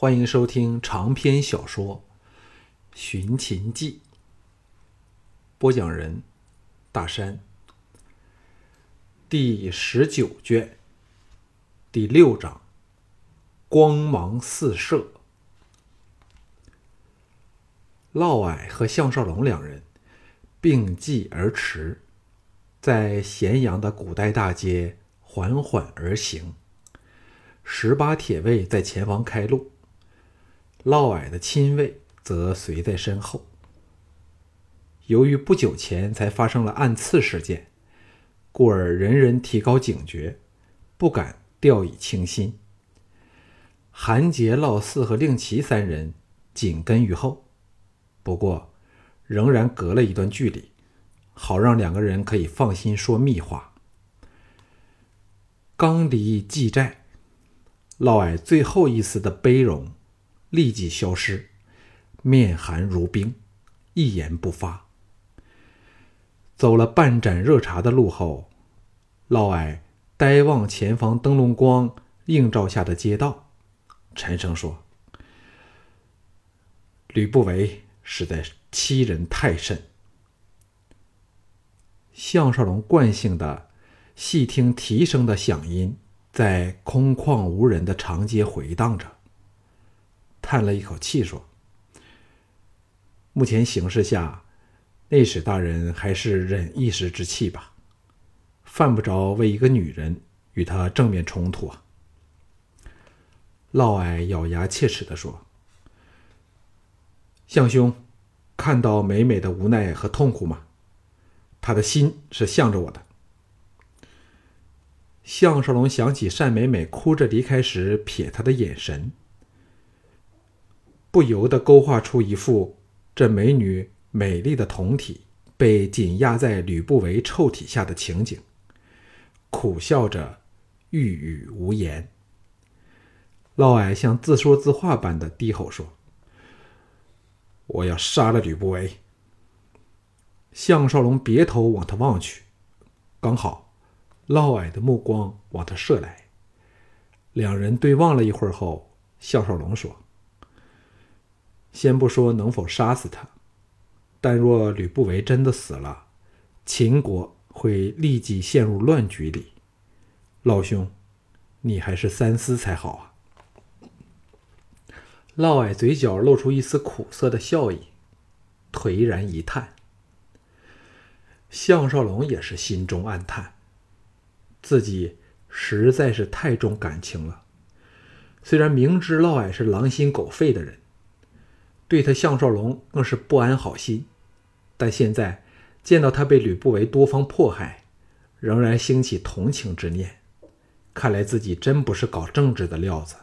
欢迎收听长篇小说《寻秦记》，播讲人：大山。第十九卷第六章：光芒四射。嫪毐和项少龙两人并继而驰，在咸阳的古代大街缓缓而行。十八铁卫在前方开路。嫪毐的亲卫则随在身后。由于不久前才发生了暗刺事件，故而人人提高警觉，不敢掉以轻心。韩杰、嫪毐和令旗三人紧跟于后，不过仍然隔了一段距离，好让两个人可以放心说密话。刚离蓟寨，嫪毐最后一丝的悲容。立即消失，面寒如冰，一言不发。走了半盏热茶的路后，嫪毐呆望前方灯笼光映照下的街道，沉声说：“吕不韦实在欺人太甚。”项少龙惯性的细听蹄声的响音，在空旷无人的长街回荡着。叹了一口气说：“目前形势下，内史大人还是忍一时之气吧，犯不着为一个女人与他正面冲突啊。”嫪毐咬牙切齿的说：“相兄，看到美美的无奈和痛苦吗？他的心是向着我的。”项少龙想起单美美哭着离开时瞥他的眼神。不由得勾画出一幅这美女美丽的酮体被紧压在吕不韦臭体下的情景，苦笑着，欲语无言。嫪毐像自说自话般的低吼说：“我要杀了吕不韦。”项少龙别头往他望去，刚好嫪毐的目光往他射来，两人对望了一会儿后，项少龙说。先不说能否杀死他，但若吕不韦真的死了，秦国会立即陷入乱局里。老兄，你还是三思才好啊！嫪毐嘴角露出一丝苦涩的笑意，颓然一叹。项少龙也是心中暗叹，自己实在是太重感情了。虽然明知嫪毐是狼心狗肺的人。对他项少龙更是不安好心，但现在见到他被吕不韦多方迫害，仍然兴起同情之念。看来自己真不是搞政治的料子，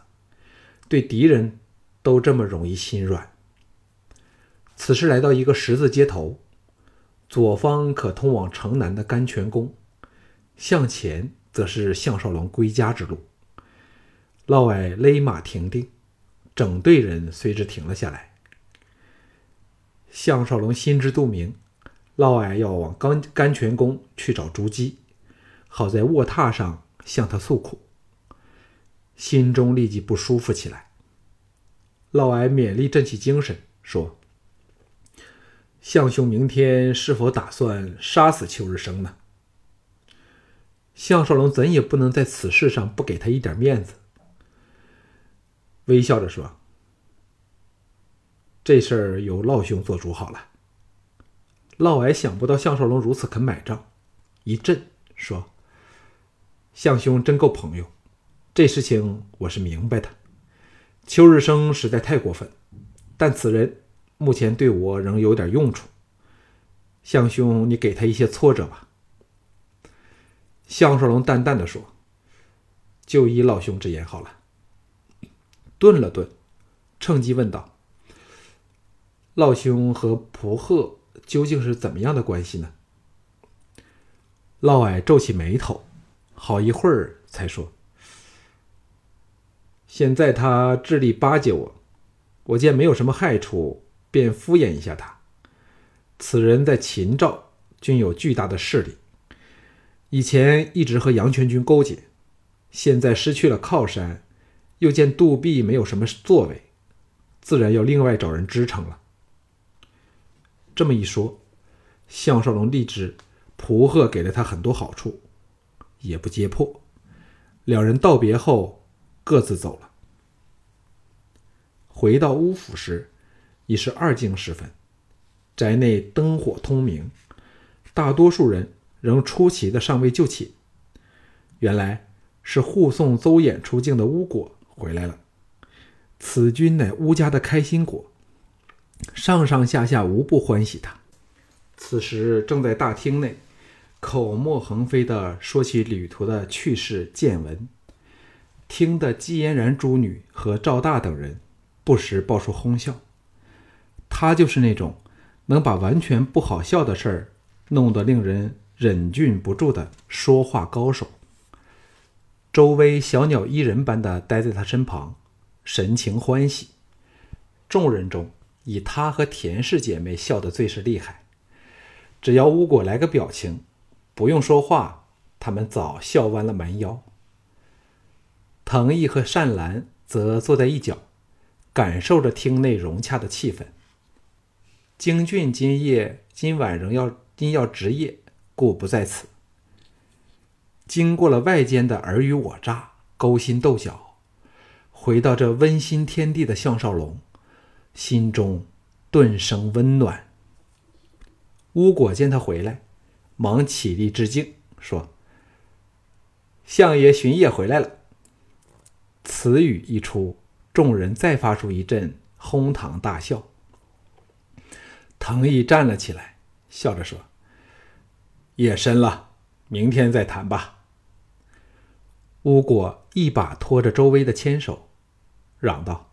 对敌人都这么容易心软。此时来到一个十字街头，左方可通往城南的甘泉宫，向前则是项少龙归家之路。嫪毐勒马停定，整队人随之停了下来。项少龙心知肚明，嫪毐要往甘甘泉宫去找朱姬，好在卧榻上向他诉苦，心中立即不舒服起来。嫪毐勉力振起精神，说：“项兄明天是否打算杀死邱日升呢？”项少龙怎也不能在此事上不给他一点面子，微笑着说。这事儿由老兄做主好了。嫪毐想不到项少龙如此肯买账，一震说：“项兄真够朋友，这事情我是明白的。邱日升实在太过分，但此人目前对我仍有点用处。项兄，你给他一些挫折吧。”项少龙淡淡的说：“就依老兄之言好了。”顿了顿，趁机问道。老兄和蒲贺究竟是怎么样的关系呢？嫪毐皱起眉头，好一会儿才说：“现在他致力巴结我，我见没有什么害处，便敷衍一下他。此人在秦赵均有巨大的势力，以前一直和杨全军勾结，现在失去了靠山，又见杜弼没有什么作为，自然要另外找人支撑了。这么一说，项少龙立志蒲贺给了他很多好处，也不揭破。两人道别后，各自走了。回到乌府时，已是二更时分，宅内灯火通明，大多数人仍出奇的尚未就寝。原来是护送邹衍出境的乌果回来了。此君乃乌家的开心果，上上下下无不欢喜他。此时正在大厅内，口沫横飞地说起旅途的趣事见闻，听得季嫣然诸女和赵大等人不时爆出哄笑。他就是那种能把完全不好笑的事儿弄得令人忍俊不住的说话高手。周围小鸟依人般的待在他身旁。神情欢喜，众人中以她和田氏姐妹笑得最是厉害。只要巫果来个表情，不用说话，他们早笑弯了蛮腰。藤毅和善兰则坐在一角，感受着厅内融洽的气氛。京俊今夜今晚仍要因要值夜，故不在此。经过了外间的尔虞我诈、勾心斗角。回到这温馨天地的项少龙，心中顿生温暖。巫果见他回来，忙起立致敬，说：“相爷巡夜回来了。”此语一出，众人再发出一阵哄堂大笑。藤毅站了起来，笑着说：“夜深了，明天再谈吧。”巫果一把拖着周薇的牵手。嚷道：“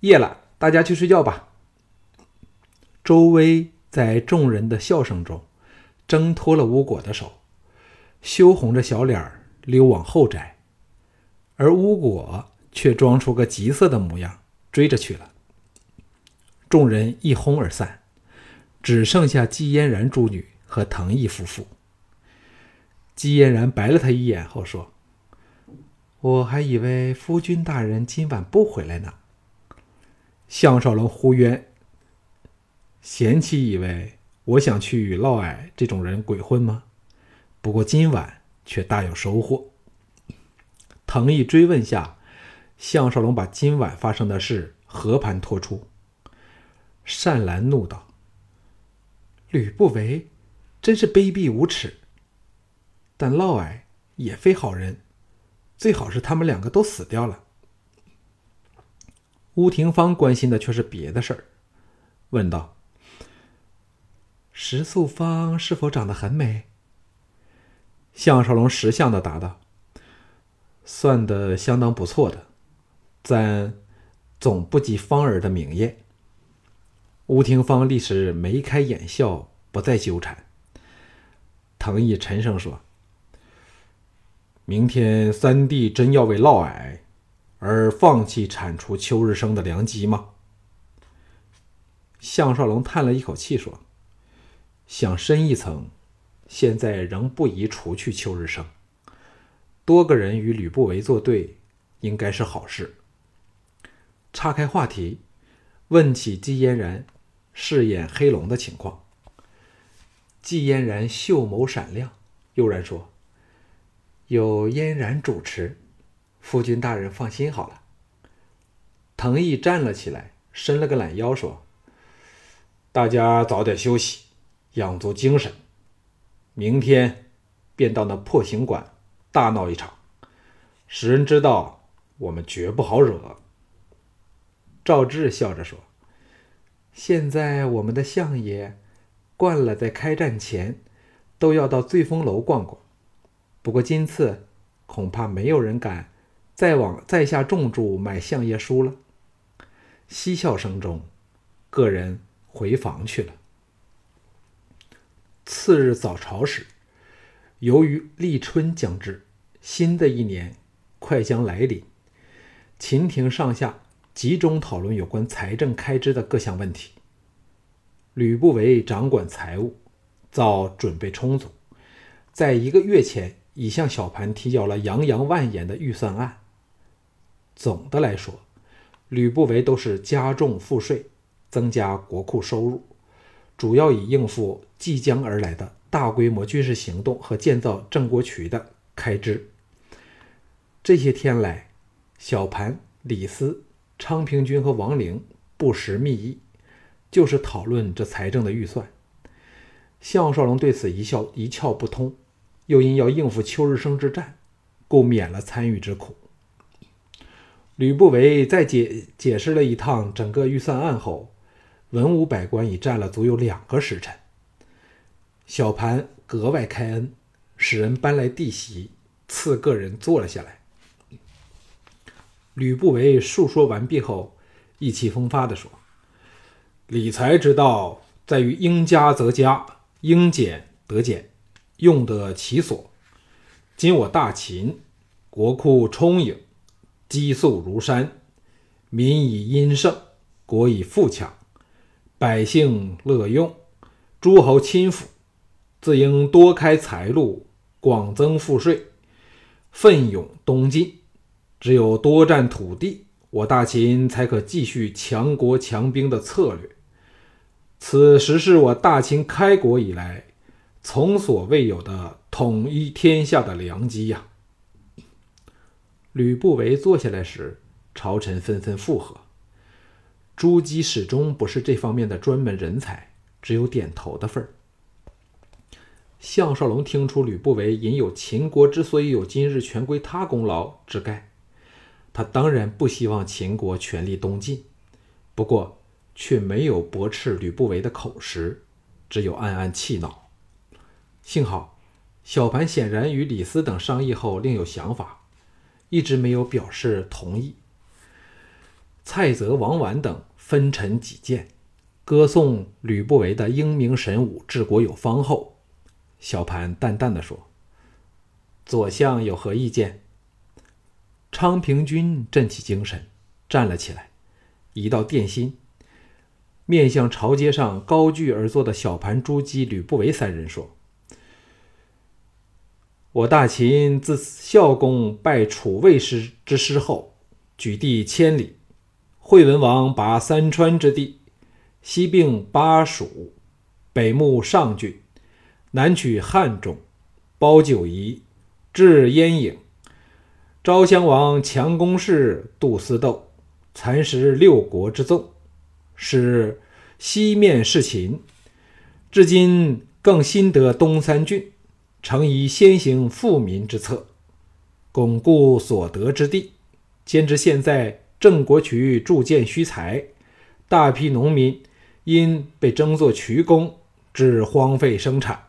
夜了，大家去睡觉吧。”周薇在众人的笑声中挣脱了巫果的手，羞红着小脸溜往后宅，而巫果却装出个急色的模样追着去了。众人一哄而散，只剩下姬嫣然诸女和藤毅夫妇。姬嫣然白了他一眼后说。我还以为夫君大人今晚不回来呢。项少龙呼冤：“贤妻以为我想去与嫪毐这种人鬼混吗？不过今晚却大有收获。”藤毅追问下，项少龙把今晚发生的事和盘托出。善兰怒道：“吕不韦真是卑鄙无耻，但嫪毐也非好人。”最好是他们两个都死掉了。乌廷芳关心的却是别的事儿，问道：“石素芳是否长得很美？”项少龙识相的答道：“算得相当不错的，但总不及芳儿的明艳。”乌廷芳立时眉开眼笑，不再纠缠。藤毅沉声说。明天三弟真要为嫪毐而放弃铲除秋日生的良机吗？项少龙叹了一口气说：“想深一层，现在仍不宜除去秋日生。多个人与吕不韦作对，应该是好事。”岔开话题，问起季嫣然饰演黑龙的情况。季嫣然秀眸闪亮，悠然说。有嫣然主持，夫君大人放心好了。藤毅站了起来，伸了个懒腰，说：“大家早点休息，养足精神，明天便到那破行馆大闹一场，使人知道我们绝不好惹。”赵志笑着说：“现在我们的相爷惯了，在开战前都要到醉风楼逛逛。”不过今次恐怕没有人敢再往在下重注买相爷书了。嬉笑声中，个人回房去了。次日早朝时，由于立春将至，新的一年快将来临，秦廷上下集中讨论有关财政开支的各项问题。吕不韦掌管财务，早准备充足，在一个月前。已向小盘提交了洋洋万言的预算案。总的来说，吕不韦都是加重赋税，增加国库收入，主要以应付即将而来的大规模军事行动和建造郑国渠的开支。这些天来，小盘、李斯、昌平君和王陵不时密议，就是讨论这财政的预算。项少龙对此一笑一窍不通，又因要应付秋日生之战，故免了参与之苦。吕不韦在解解释了一趟整个预算案后，文武百官已站了足有两个时辰。小盘格外开恩，使人搬来地席，赐个人坐了下来。吕不韦述说完毕后，意气风发地说：“理财之道，在于应加则加，应减得减，用得其所。今我大秦国库充盈。”积粟如山，民以殷盛，国以富强，百姓乐用，诸侯亲附，自应多开财路，广增赋税，奋勇东进。只有多占土地，我大秦才可继续强国强兵的策略。此时是我大秦开国以来从所未有的统一天下的良机呀！吕不韦坐下来时，朝臣纷纷附和。朱姬始终不是这方面的专门人才，只有点头的份儿。项少龙听出吕不韦引有秦国之所以有今日，全归他功劳之概。他当然不希望秦国全力东进，不过却没有驳斥吕不韦的口实，只有暗暗气恼。幸好小盘显然与李斯等商议后另有想法。一直没有表示同意。蔡泽、王绾等分陈己见，歌颂吕不韦的英明神武、治国有方后，小盘淡淡的说：“左相有何意见？”昌平君振起精神，站了起来，移到殿心，面向朝街上高踞而坐的小盘、朱姬、吕不韦三人说。我大秦自孝公拜楚魏师之师后，举地千里。惠文王拔三川之地，西并巴蜀，北牧上郡，南取汉中，包九夷，至燕郢。昭襄王强攻势，杜私斗，蚕食六国之纵，使西面事秦。至今更新得东三郡。诚宜先行富民之策，巩固所得之地。兼之现在郑国渠铸建虚财，大批农民因被征作渠工，致荒废生产，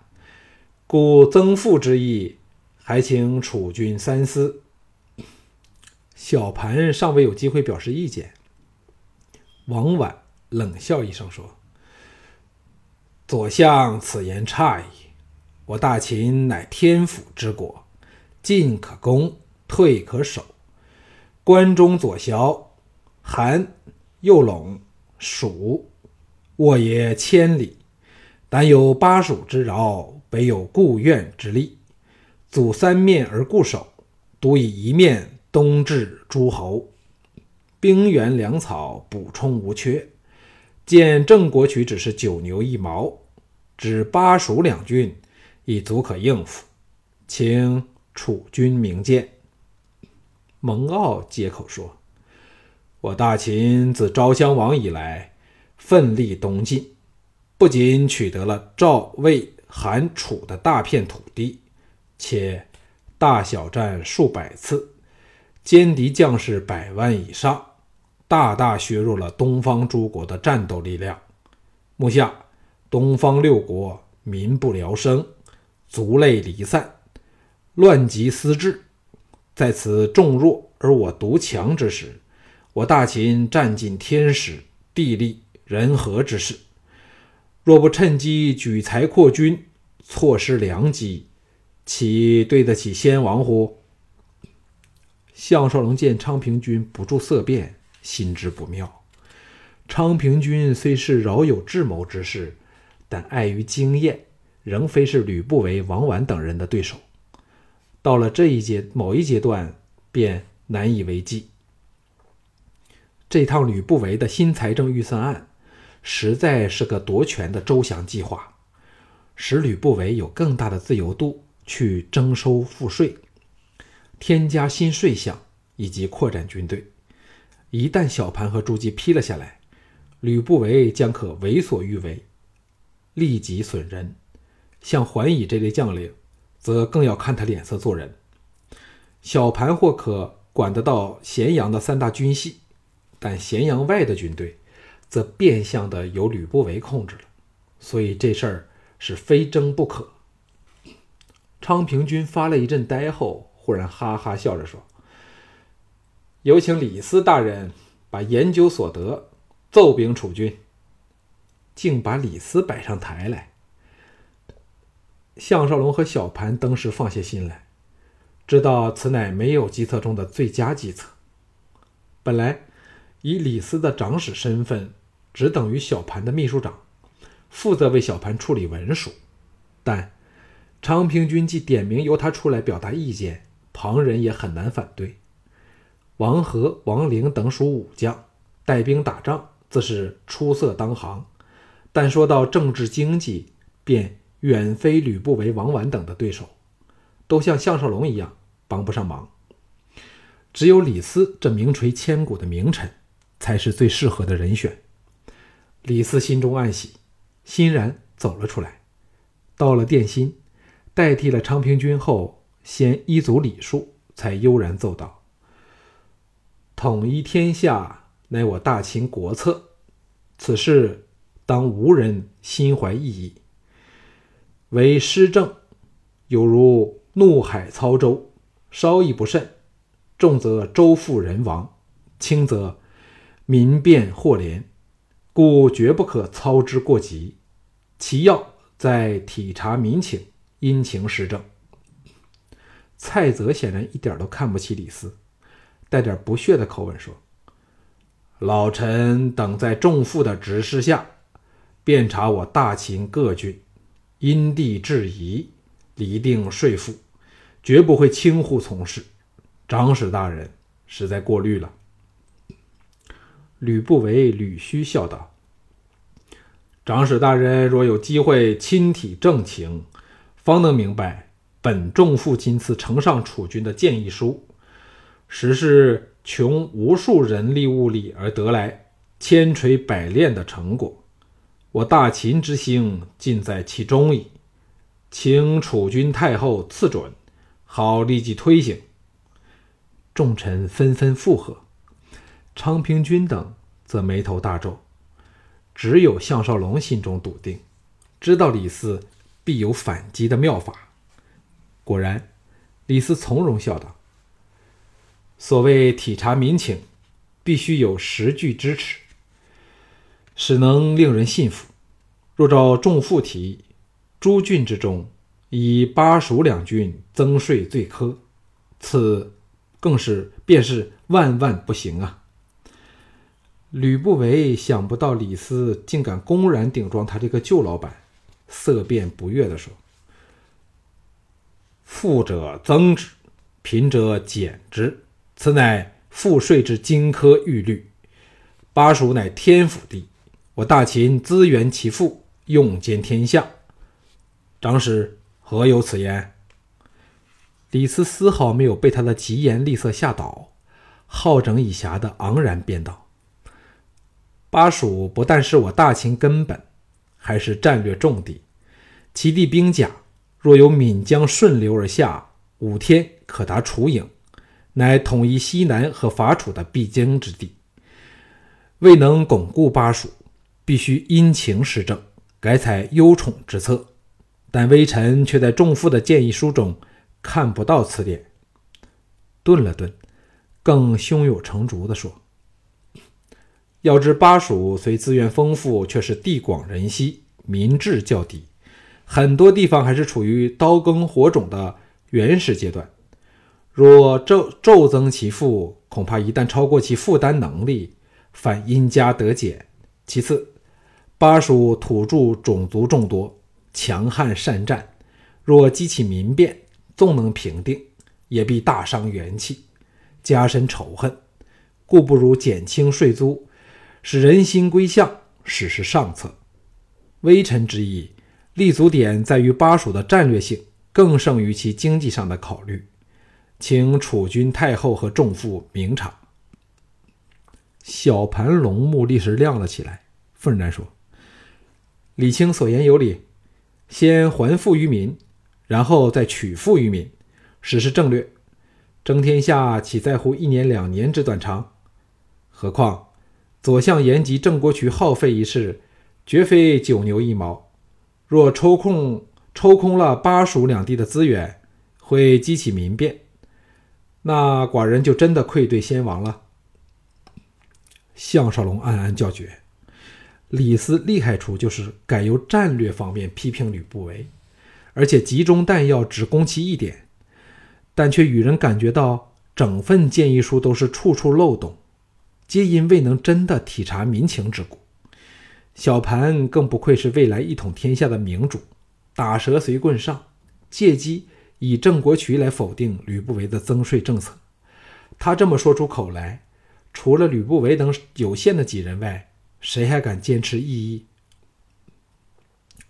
故增赋之意，还请楚君三思。小盘尚未有机会表示意见，王绾冷笑一声说：“左相此言差矣。”我大秦乃天府之国，进可攻，退可守。关中左骁、韩、右陇、蜀，沃野千里，南有巴蜀之饶，北有故苑之利，阻三面而固守，独以一面东至诸侯，兵源粮草补充无缺。见郑国渠只是九牛一毛，指巴蜀两郡。已足可应付，请楚君明鉴。蒙骜接口说：“我大秦自昭襄王以来，奋力东进，不仅取得了赵、魏、韩、楚的大片土地，且大小战数百次，歼敌将士百万以上，大大削弱了东方诸国的战斗力量。目下，东方六国民不聊生。”族类离散，乱极思治，在此众弱而我独强之时，我大秦占尽天时地利人和之势，若不趁机举财扩军，错失良机，岂对得起先王乎？项少龙见昌平君不住色变，心知不妙。昌平君虽是饶有智谋之士，但碍于经验。仍非是吕不韦、王绾等人的对手，到了这一阶某一阶段，便难以为继。这趟吕不韦的新财政预算案，实在是个夺权的周详计划，使吕不韦有更大的自由度去征收赋税、添加新税项以及扩展军队。一旦小盘和朱姬批了下来，吕不韦将可为所欲为，利己损人。像桓乙这类将领，则更要看他脸色做人。小盘或可管得到咸阳的三大军系。但咸阳外的军队，则变相的由吕不韦控制了，所以这事儿是非争不可。昌平君发了一阵呆后，忽然哈哈笑着说：“有请李斯大人把研究所得奏禀楚军。”竟把李斯摆上台来。项少龙和小盘登时放下心来，知道此乃没有计策中的最佳计策。本来。以李斯的长史身份，只等于小盘的秘书长，负责为小盘处理文书。但昌平君既点名由他出来表达意见，旁人也很难反对。王和、王陵等属武将，带兵打仗自是出色当行，但说到政治经济，便远非吕不韦、王绾等的对手，都像项少龙一样帮不上忙。只有李斯这名垂千古的名臣。才是最适合的人选。李斯心中暗喜，欣然走了出来。到了殿心，代替了昌平君后，先依足礼数，才悠然奏道：“统一天下，乃我大秦国策。此事当无人心怀异议。为施政，有如怒海操舟，稍一不慎，重则舟覆人亡，轻则……”民变祸连，故绝不可操之过急。其要在体察民情，因情施政。蔡泽显然一点都看不起李斯，带点不屑的口吻说：“老臣等在众父的指示下，遍查我大秦各郡，因地制宜，厘定税赋，绝不会轻忽从事。长史大人实在过虑了。”吕不韦、吕须笑道：“长史大人若有机会亲体政情，方能明白本众父今次呈上楚军的建议书，实是穷无数人力物力而得来千锤百炼的成果。我大秦之兴尽在其中矣，请楚军太后赐准，好立即推行。”众臣纷纷附和。昌平君等则眉头大皱，只有项少龙心中笃定，知道李斯必有反击的妙法。果然，李斯从容笑道：“所谓体察民情，必须有实据支持，使能令人信服。若照众父提，诸郡之中，以巴蜀两郡增税最苛，此更是便是万万不行啊！”吕不韦想不到李斯竟敢公然顶撞他这个旧老板，色变不悦地说：“富者增之，贫者减之，此乃赋税之金科玉律。巴蜀乃天府地，我大秦资源其富，用兼天下。长史何有此言？”李斯丝毫没有被他的疾言厉色吓倒，好整以暇的昂然辩道。巴蜀不但是我大秦根本，还是战略重地。其地兵甲若由岷江顺流而下，五天可达楚郢，乃统一西南和伐楚的必经之地。未能巩固巴蜀，必须因情施政，改采优宠之策。但微臣却在众父的建议书中看不到此点。顿了顿，更胸有成竹地说。要知巴蜀虽资源丰富，却是地广人稀，民智较低，很多地方还是处于刀耕火种的原始阶段。若骤骤增其富，恐怕一旦超过其负担能力，反因加得减。其次，巴蜀土著种族众多，强悍善战，若激起民变，纵能平定，也必大伤元气，加深仇恨。故不如减轻税租，使人心归向，使是上策。微臣之意，立足点在于巴蜀的战略性，更胜于其经济上的考虑。请储君太后和众父明察。小盘龙目立时亮了起来，愤然说：“李清所言有理，先还富于民，然后再取富于民，实施政略。争天下岂在乎一年两年之短长？何况左相言及郑国渠耗费一事，绝非九牛一毛。若抽空抽空了巴蜀两地的资源，会激起民变。”那寡人就真的愧对先王了。项少龙暗暗叫绝，李斯厉害处就是改由战略方面批评吕不韦，而且集中弹药只攻其一点，但却与人感觉到整份建议书都是处处漏洞，皆因未能真的体察民情之故。小盘更不愧是未来一统天下的明主，打蛇随棍上，借机。以郑国渠来否定吕不韦的增税政策，他这么说出口来，除了吕不韦等有限的几人外，谁还敢坚持异议？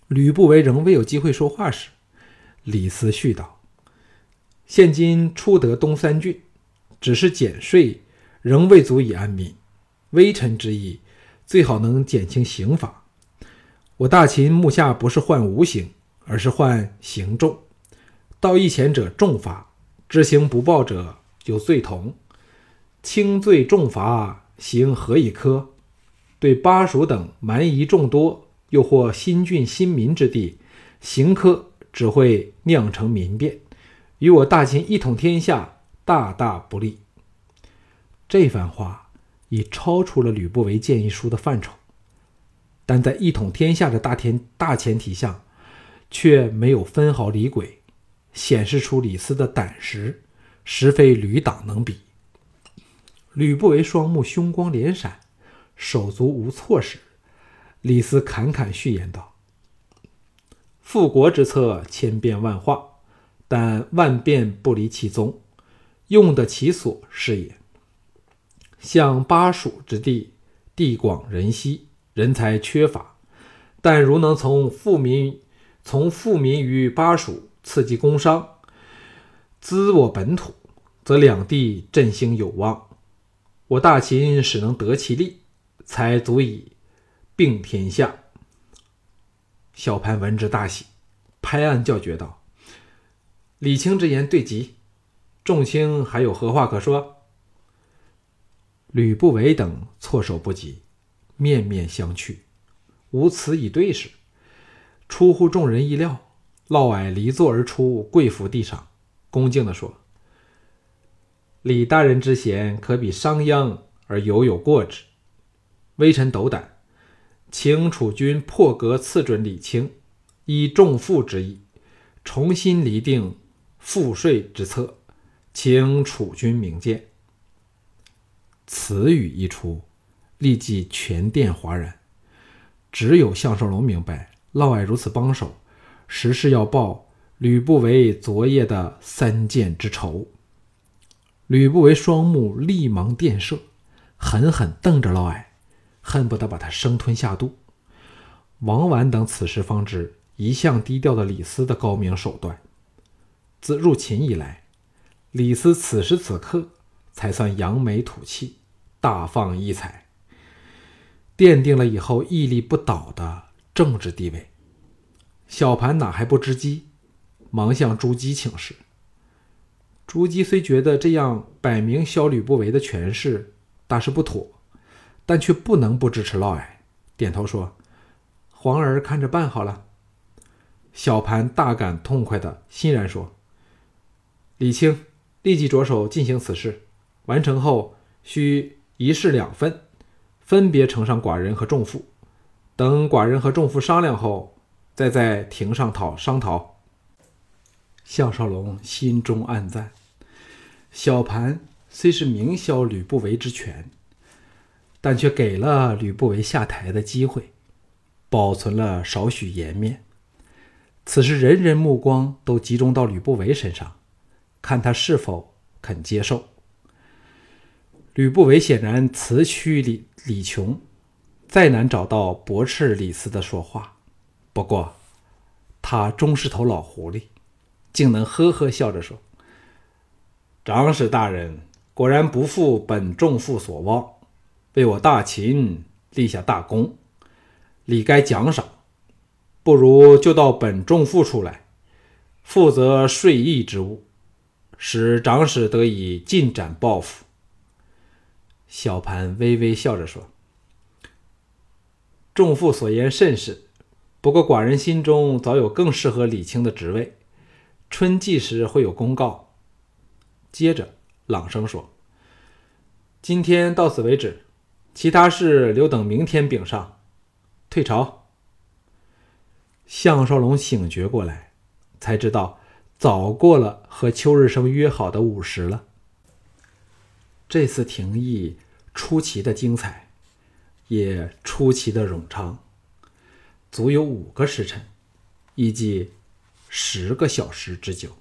吕不韦仍未有机会说话时，李斯续道：“现今初得东三郡，只是减税，仍未足以安民。微臣之意，最好能减轻刑罚。我大秦目下不是患无刑，而是患刑重。”道义前者重罚，知行不报者有罪同。轻罪重罚，刑何以科？对巴蜀等蛮夷众多，又或新郡新民之地，刑科只会酿成民变，与我大秦一统天下大大不利。这番话已超出了吕不韦建议书的范畴，但在一统天下的大天大前提下，却没有分毫离轨。显示出李斯的胆识，实非吕党能比。吕不韦双目凶光连闪，手足无措时，李斯侃侃序言道：“复国之策千变万化，但万变不离其宗，用得其所是也。像巴蜀之地，地广人稀，人才缺乏，但如能从富民从富民于巴蜀。”刺激工商，资我本土，则两地振兴有望。我大秦使能得其利，才足以并天下。小盘闻之大喜，拍案叫绝道：“李清之言对极，众卿还有何话可说？”吕不韦等措手不及，面面相觑，无词以对时，出乎众人意料。嫪毐离座而出，跪伏地上，恭敬地说：“李大人之贤，可比商鞅，而犹有过之。微臣斗胆，请楚君破格赐准李清，以重赋之意，重新厘定赋税之策，请楚君明鉴。”此语一出，立即全殿哗然。只有项少龙明白，嫪毐如此帮手。实是要报吕不韦昨夜的三箭之仇。吕不韦双目立芒电射，狠狠瞪着嫪毐，恨不得把他生吞下肚。王婉等此时方知一向低调的李斯的高明手段。自入秦以来，李斯此时此刻才算扬眉吐气，大放异彩，奠定了以后屹立不倒的政治地位。小盘哪还不知机，忙向朱姬请示。朱姬虽觉得这样摆明削吕不韦的权势大是不妥，但却不能不支持嫪毐，点头说：“皇儿看着办好了。”小盘大感痛快的欣然说：“李清立即着手进行此事，完成后需一式两份，分别呈上寡人和众妇。等寡人和众妇商量后。”再在庭上讨商讨。项少龙心中暗赞：小盘虽是明削吕不韦之权，但却给了吕不韦下台的机会，保存了少许颜面。此时人人目光都集中到吕不韦身上，看他是否肯接受。吕不韦显然辞去李李琼，再难找到驳斥李斯的说话。不过，他终是头老狐狸，竟能呵呵笑着说：“长史大人果然不负本众父所望，为我大秦立下大功，理该奖赏。不如就到本众父处来，负责税役之务，使长史得以尽展抱负。”小盘微微笑着说：“众父所言甚是。不过寡人心中早有更适合李清的职位，春季时会有公告。”接着朗声说：“今天到此为止，其他事留等明天禀上。退朝。”项少龙醒觉过来，才知道早过了和邱日升约好的午时了。这次廷议出奇的精彩，也出奇的冗长，足有五个时辰，亦即十个小时之久。